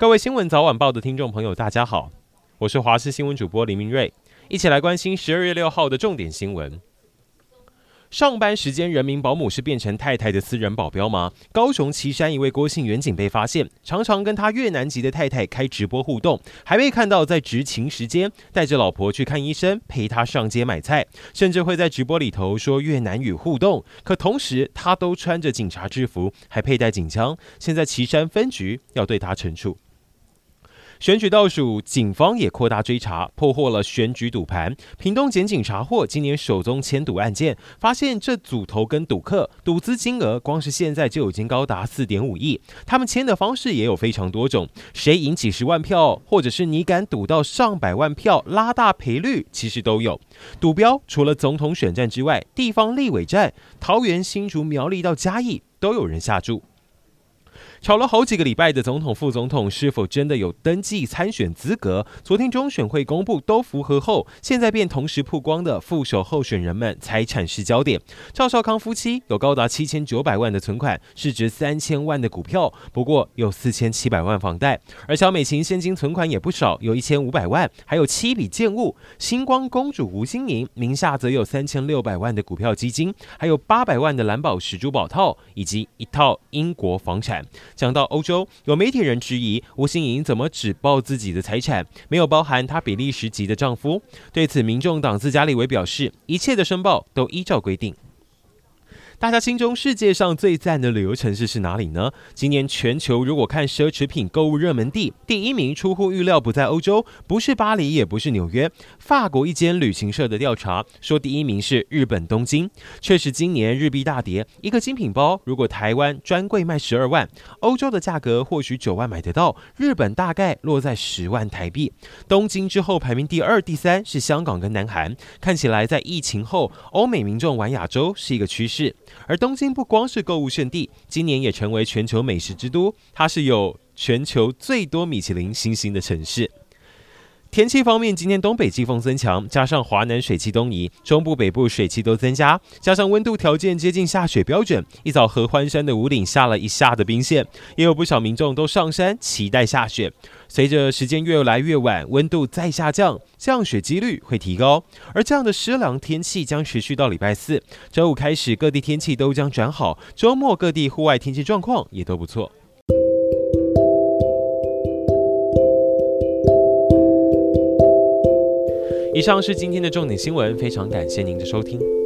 各位新闻早晚报的听众朋友，大家好，我是华视新闻主播林明瑞，一起来关心十二月六号的重点新闻。上班时间，人民保姆是变成太太的私人保镖吗？高雄旗山一位郭姓远警被发现，常常跟他越南籍的太太开直播互动，还被看到在执勤时间带着老婆去看医生，陪他上街买菜，甚至会在直播里头说越南语互动。可同时，他都穿着警察制服，还佩戴警枪。现在旗山分局要对他惩处。选举倒数，警方也扩大追查，破获了选举赌盘。屏东检警查获今年首宗签赌案件，发现这组头跟赌客赌资金额，光是现在就已经高达四点五亿。他们签的方式也有非常多种，谁赢几十万票，或者是你敢赌到上百万票，拉大赔率，其实都有。赌标除了总统选战之外，地方立委战，桃园、新竹、苗栗到嘉义都有人下注。吵了好几个礼拜的总统、副总统是否真的有登记参选资格？昨天中选会公布都符合后，现在便同时曝光的副手候选人们财产是焦点。赵少康夫妻有高达七千九百万的存款，市值三千万的股票，不过有四千七百万房贷。而小美琴现金存款也不少，有一千五百万，还有七笔建物。星光公主吴欣盈名下则有三千六百万的股票基金，还有八百万的蓝宝石珠宝套，以及一套英国房产。讲到欧洲，有媒体人质疑吴欣颖怎么只报自己的财产，没有包含她比利时籍的丈夫。对此，民众党自家立委表示，一切的申报都依照规定。大家心中世界上最赞的旅游城市是哪里呢？今年全球如果看奢侈品购物热门地，第一名出乎预料不在欧洲，不是巴黎，也不是纽约。法国一间旅行社的调查说，第一名是日本东京。确实，今年日币大跌，一个精品包如果台湾专柜卖十二万，欧洲的价格或许九万买得到，日本大概落在十万台币。东京之后排名第二、第三是香港跟南韩。看起来在疫情后，欧美民众玩亚洲是一个趋势。而东京不光是购物圣地，今年也成为全球美食之都。它是有全球最多米其林星星的城市。天气方面，今天东北季风增强，加上华南水汽东移，中部北部水汽都增加，加上温度条件接近下雪标准，一早合欢山的武岭下了一下的冰线，也有不少民众都上山期待下雪。随着时间越来越晚，温度再下降，降雪几率会提高，而这样的湿凉天气将持续到礼拜四。周五开始，各地天气都将转好，周末各地户外天气状况也都不错。以上是今天的重点新闻，非常感谢您的收听。